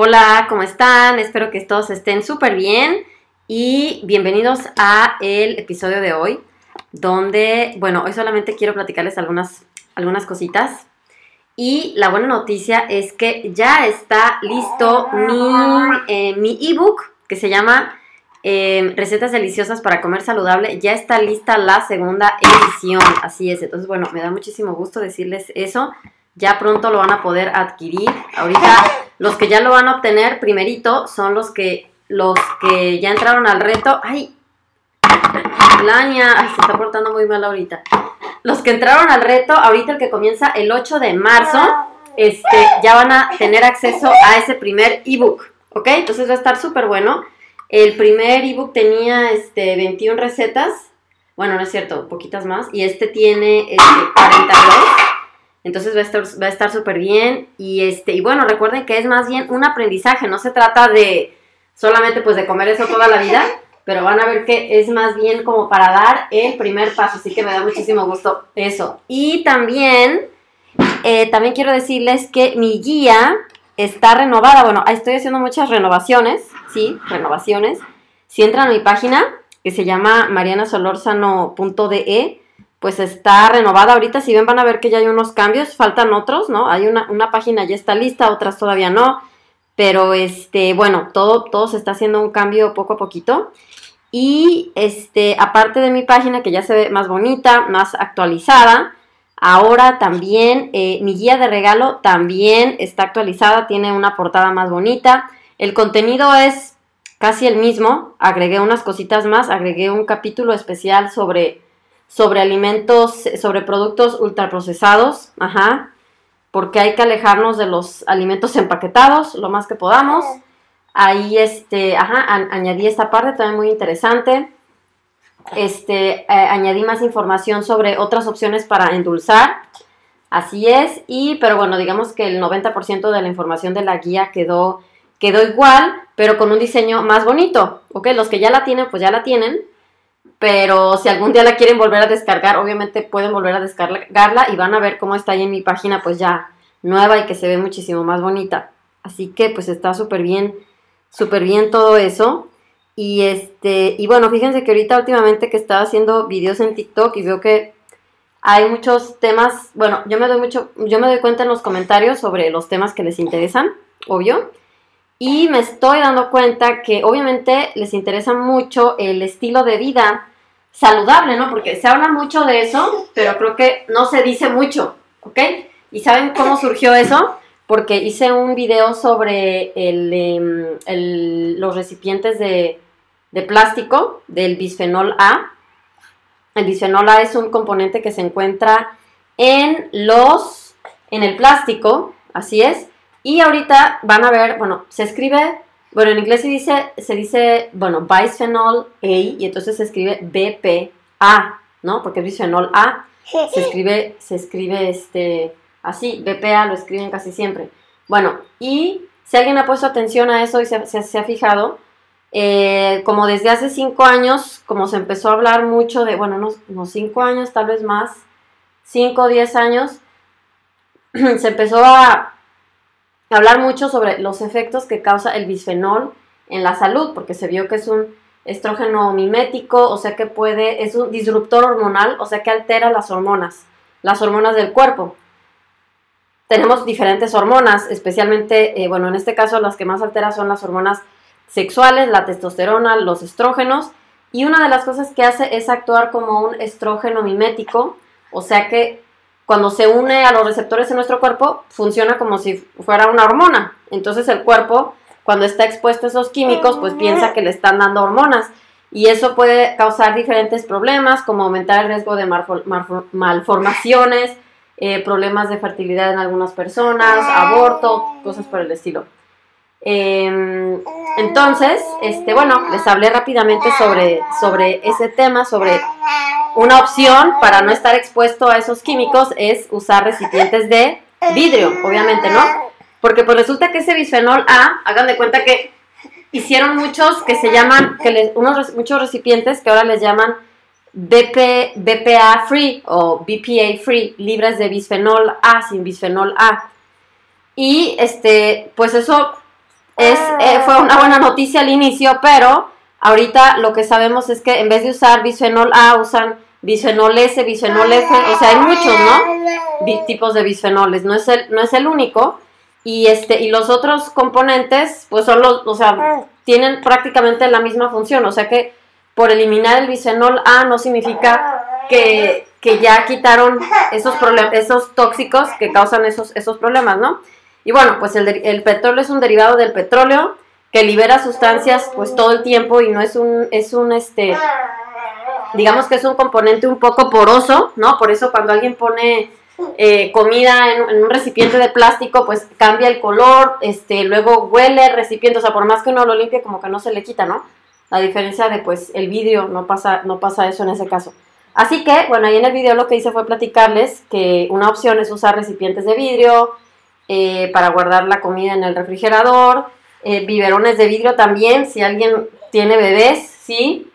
Hola, ¿cómo están? Espero que todos estén súper bien y bienvenidos a el episodio de hoy, donde, bueno, hoy solamente quiero platicarles algunas, algunas cositas. Y la buena noticia es que ya está listo mi, eh, mi ebook que se llama eh, Recetas deliciosas para comer saludable. Ya está lista la segunda edición, así es. Entonces, bueno, me da muchísimo gusto decirles eso. Ya pronto lo van a poder adquirir. Ahorita los que ya lo van a obtener primerito son los que los que ya entraron al reto. Ay, Lania, ay, se está portando muy mal ahorita. Los que entraron al reto, ahorita el que comienza el 8 de marzo, este, ya van a tener acceso a ese primer ebook, ¿ok? Entonces va a estar súper bueno. El primer ebook tenía este, 21 recetas, bueno, no es cierto, poquitas más, y este tiene este, 42. Entonces va a estar, va a estar súper bien. Y este, y bueno, recuerden que es más bien un aprendizaje, no se trata de solamente pues de comer eso toda la vida, pero van a ver que es más bien como para dar el primer paso, así que me da muchísimo gusto eso. Y también, eh, también quiero decirles que mi guía está renovada, bueno, estoy haciendo muchas renovaciones, sí, renovaciones. Si entran a mi página, que se llama marianasolorzano.de, pues está renovada. Ahorita si ven van a ver que ya hay unos cambios, faltan otros, ¿no? Hay una, una página ya está lista, otras todavía no. Pero este, bueno, todo, todo se está haciendo un cambio poco a poquito. Y este, aparte de mi página, que ya se ve más bonita, más actualizada, ahora también eh, mi guía de regalo también está actualizada, tiene una portada más bonita. El contenido es casi el mismo, agregué unas cositas más, agregué un capítulo especial sobre sobre alimentos, sobre productos ultraprocesados, ajá, porque hay que alejarnos de los alimentos empaquetados lo más que podamos. Ahí, este, ajá, añadí esta parte también muy interesante. Este, eh, añadí más información sobre otras opciones para endulzar. Así es, y, pero bueno, digamos que el 90% de la información de la guía quedó, quedó igual, pero con un diseño más bonito, ¿ok? Los que ya la tienen, pues ya la tienen, pero si algún día la quieren volver a descargar, obviamente pueden volver a descargarla y van a ver cómo está ahí en mi página, pues ya nueva y que se ve muchísimo más bonita. Así que pues está súper bien, súper bien todo eso. Y este, y bueno, fíjense que ahorita últimamente que estaba haciendo videos en TikTok y veo que hay muchos temas, bueno, yo me doy mucho, yo me doy cuenta en los comentarios sobre los temas que les interesan, obvio. Y me estoy dando cuenta que obviamente les interesa mucho el estilo de vida saludable, ¿no? Porque se habla mucho de eso, pero creo que no se dice mucho, ¿ok? ¿Y saben cómo surgió eso? Porque hice un video sobre em, los recipientes de, de plástico del bisfenol A. El bisfenol A es un componente que se encuentra en los, en el plástico, así es, y ahorita van a ver, bueno, se escribe, bueno, en inglés se dice, se dice, bueno, bisphenol A y entonces se escribe BPA, ¿no? Porque es bisphenol A. Se escribe, se escribe este, así, BPA lo escriben casi siempre. Bueno, y si alguien ha puesto atención a eso y se, ha fijado, eh, como desde hace cinco años, como se empezó a hablar mucho de, bueno, unos, unos cinco años, tal vez más, cinco o diez años, se empezó a hablar mucho sobre los efectos que causa el bisfenol en la salud, porque se vio que es un estrógeno mimético, o sea que puede, es un disruptor hormonal, o sea que altera las hormonas, las hormonas del cuerpo. Tenemos diferentes hormonas, especialmente, eh, bueno, en este caso las que más altera son las hormonas sexuales, la testosterona, los estrógenos, y una de las cosas que hace es actuar como un estrógeno mimético, o sea que cuando se une a los receptores en nuestro cuerpo, funciona como si fuera una hormona. Entonces el cuerpo, cuando está expuesto a esos químicos, pues piensa que le están dando hormonas. Y eso puede causar diferentes problemas, como aumentar el riesgo de malformaciones, eh, problemas de fertilidad en algunas personas, aborto, cosas por el estilo. Em, entonces, este, bueno, les hablé rápidamente sobre, sobre ese tema, sobre una opción para no estar expuesto a esos químicos es usar recipientes de vidrio, obviamente, ¿no? Porque pues resulta que ese bisfenol A, hagan de cuenta que hicieron muchos que se llaman, que unos muchos recipientes que ahora les llaman BP, BPA free o BPA free, libres de bisfenol A, sin bisfenol A. Y este, pues eso es, eh, fue una buena noticia al inicio, pero ahorita lo que sabemos es que en vez de usar bisfenol A, usan bisfenol S, bisfenol F, o sea, hay muchos, ¿no? tipos de bisfenoles, no es el, no es el único. Y este, y los otros componentes, pues son los, o sea, tienen prácticamente la misma función. O sea que por eliminar el bisfenol A no significa que, ya quitaron esos esos tóxicos que causan esos, esos problemas, ¿no? Y bueno, pues el, el petróleo es un derivado del petróleo que libera sustancias pues todo el tiempo y no es un, es un este, digamos que es un componente un poco poroso, ¿no? Por eso cuando alguien pone eh, comida en, un recipiente de plástico, pues cambia el color, este, luego huele el recipiente, o sea, por más que uno lo limpie, como que no se le quita, ¿no? La diferencia de, pues, el vidrio, no pasa, no pasa eso en ese caso. Así que, bueno, ahí en el video lo que hice fue platicarles que una opción es usar recipientes de vidrio eh, para guardar la comida en el refrigerador, eh, biberones de vidrio también, si alguien tiene bebés, ¿sí?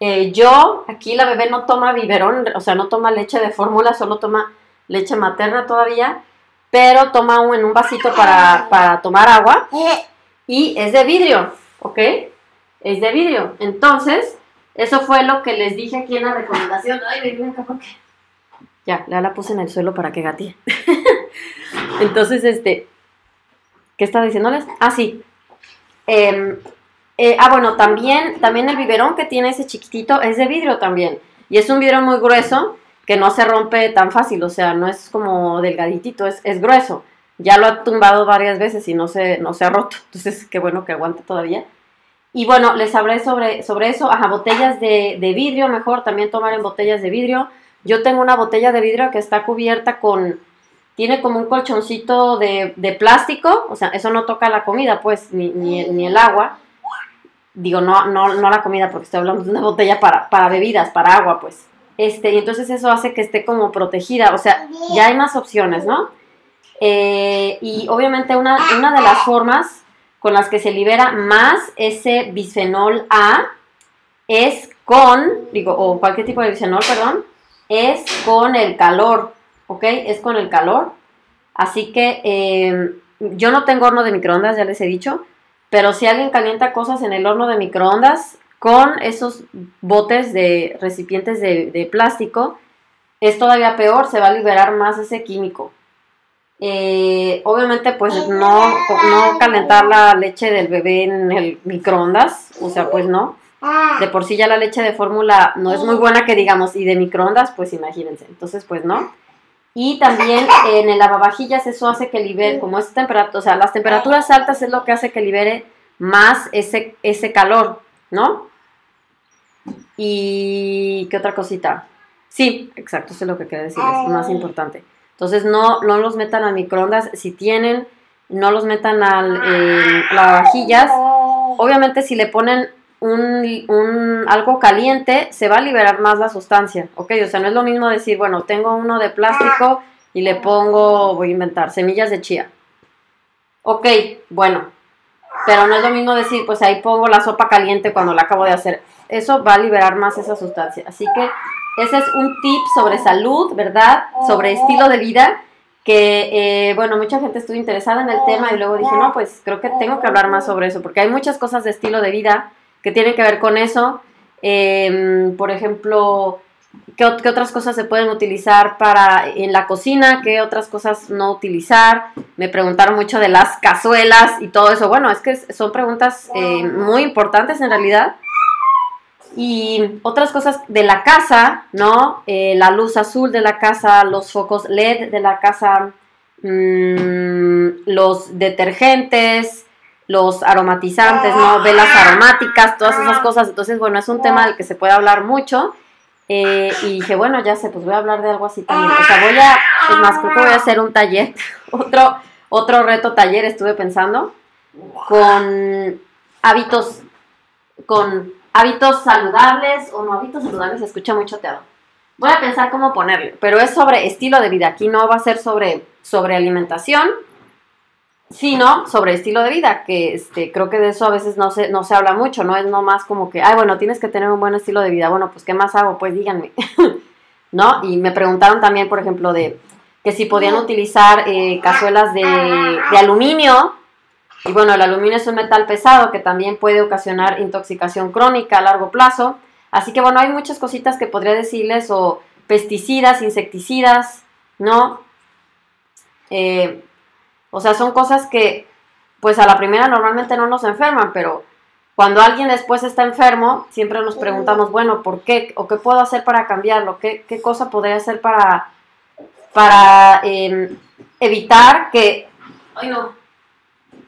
Eh, yo, aquí la bebé no toma biberón, o sea, no toma leche de fórmula, solo toma leche materna todavía, pero toma un, en un vasito para, para tomar agua y es de vidrio, ¿ok? Es de vidrio. Entonces, eso fue lo que les dije aquí en la recomendación. Ay. Ya, ya la puse en el suelo para que gatee. Entonces, este, ¿qué estaba diciéndoles? Ah, sí. Em, eh, ah, bueno, también, también el biberón que tiene ese chiquitito es de vidrio también. Y es un vidrio muy grueso que no se rompe tan fácil, o sea, no es como delgaditito, es, es grueso. Ya lo ha tumbado varias veces y no se, no se ha roto. Entonces, qué bueno que aguante todavía. Y bueno, les hablé sobre, sobre eso. Ajá, botellas de, de vidrio, mejor también tomar en botellas de vidrio. Yo tengo una botella de vidrio que está cubierta con, tiene como un colchoncito de, de, plástico, o sea, eso no toca la comida, pues, ni, ni, el agua. Digo, no, no, no la comida, porque estoy hablando de una botella para, para bebidas, para agua, pues. Este, y entonces eso hace que esté como protegida, o sea, ya hay más opciones, ¿no? Eh, y obviamente una, una de las formas con las que se libera más ese bisfenol A es con, digo, o cualquier tipo de bisfenol, perdón, es con el calor, ¿ok? Es con el calor. Así que eh, yo no tengo horno de microondas, ya les he dicho, pero si alguien calienta cosas en el horno de microondas, con esos botes de recipientes de, plástico, es todavía peor, se va a liberar más ese químico. Eh, obviamente, pues no, no calentar la leche del bebé en el microondas, o sea, pues no. De por sí ya la leche de fórmula no es muy buena que digamos, y de microondas, pues imagínense. Entonces, pues no. Y también en el lavavajillas eso hace que libere, como es temperatura, o sea, las temperaturas altas es lo que hace que libere más ese, ese calor, ¿no? Y qué otra cosita. Sí, exacto, eso es lo que quería decir, es más importante. Entonces no, no los metan a microondas, si tienen, no los metan al lavavajillas. Obviamente si le ponen un, algo caliente, se va a liberar más la sustancia, ¿ok? O sea, no es lo mismo decir, bueno, tengo uno de plástico y le pongo, voy a inventar, semillas de chía. Ok, bueno, pero no es lo mismo decir, pues ahí pongo la sopa caliente cuando la acabo de hacer eso va a liberar más esa sustancia. Así que ese es un tip sobre salud, ¿verdad? Sobre estilo de vida, que, eh, bueno, mucha gente estuvo interesada en el tema y luego dije, no, pues creo que tengo que hablar más sobre eso, porque hay muchas cosas de estilo de vida que tienen que ver con eso. Em, por ejemplo, ¿qué, otras cosas se pueden utilizar para en la cocina? ¿Qué otras cosas no utilizar? Me preguntaron mucho de las cazuelas y todo eso. Bueno, es que son preguntas eh, muy importantes en realidad y otras cosas de la casa, ¿no? Eh, la luz azul de la casa, los focos LED de la casa, mm, los detergentes, los aromatizantes, ¿no? Velas aromáticas, todas esas cosas. Entonces, bueno, es un tema del que se puede hablar mucho. Eh, y dije, bueno, ya sé, pues voy a hablar de algo así también. O sea, voy a, es más, creo que voy a hacer un taller, otro, otro reto taller, estuve pensando, con hábitos, con hábitos saludables o no hábitos saludables, se escucha muy choteado. Voy a pensar cómo ponerlo, pero es sobre estilo de vida. Aquí no va a ser sobre, sobre alimentación, sino sobre estilo de vida, que este, creo que de eso a veces no se, no se habla mucho, ¿no? Es nomás como que, ay, bueno, tienes que tener un buen estilo de vida. Bueno, pues, ¿qué más hago? Pues díganme, ¿no? Y me preguntaron también, por ejemplo, de que si podían utilizar eh, cazuelas de, de aluminio Y bueno, el aluminio es un metal pesado que también puede ocasionar intoxicación crónica a largo plazo. Así que bueno, hay muchas cositas que podría decirles, o pesticidas, insecticidas, ¿no? Eh, o sea, son cosas que pues a la primera normalmente no nos enferman, pero cuando alguien después está enfermo, siempre nos preguntamos, bueno, ¿por qué? ¿O qué puedo hacer para cambiarlo? ¿Qué, qué cosa podría hacer para, para em, evitar que... Ay, no.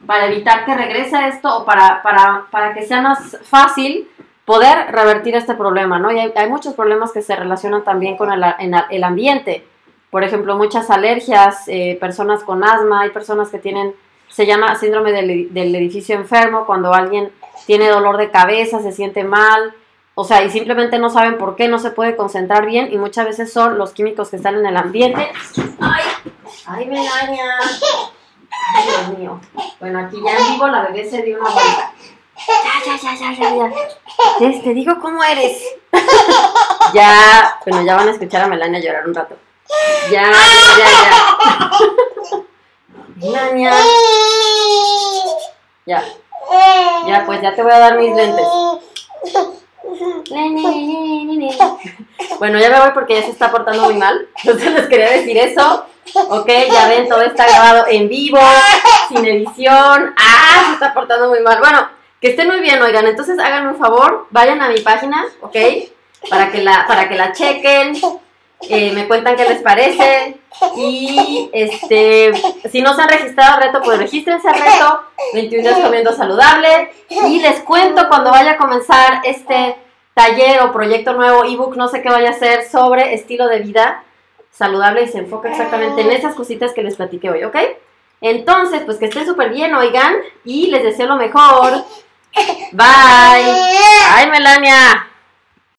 Para evitar que regrese esto o para, para, para que sea más fácil poder revertir este problema, ¿no? Y hay, muchos problemas que se relacionan también con el, el ambiente. Por ejemplo, muchas alergias, eh, personas con asma, hay personas que tienen, se llama síndrome del, edificio enfermo, cuando alguien tiene dolor de cabeza, se siente mal, o sea, y simplemente no saben por qué, no se puede concentrar bien y muchas veces son los químicos que están en el ambiente. ¡Ay! ¡Ay, me daña! ¡Ay, Dios mío! Bueno, aquí ya en vivo la bebé se dio una vuelta. Ya, ya, ya, ya, ya, ya. Te digo cómo eres. ya, bueno, ya van a escuchar a Melania llorar un rato. Ya, ya, ya. Ya. Ya, pues ya te voy a dar mis lentes. Bueno, ya me voy porque ya se está portando muy mal. Entonces les quería decir eso. Ok, ya ven, todo está grabado en vivo, sin edición. Ah, se está portando muy mal. Bueno, que estén muy bien, oigan. Entonces háganme un favor, vayan a mi página, ok, para que la, para que la chequen. Eh, me cuentan qué les parece. Y este, si no se han registrado al reto, pues regístrense al reto. 21 días comiendo saludable. Y les cuento cuando vaya a comenzar este taller o proyecto nuevo, ebook, no sé qué vaya a ser, sobre estilo de vida saludable y se enfoca exactamente en esas cositas que les platiqué hoy, ¿ok? Entonces, pues que estén súper bien, oigan, y les deseo lo mejor. Bye. Bye, Melania.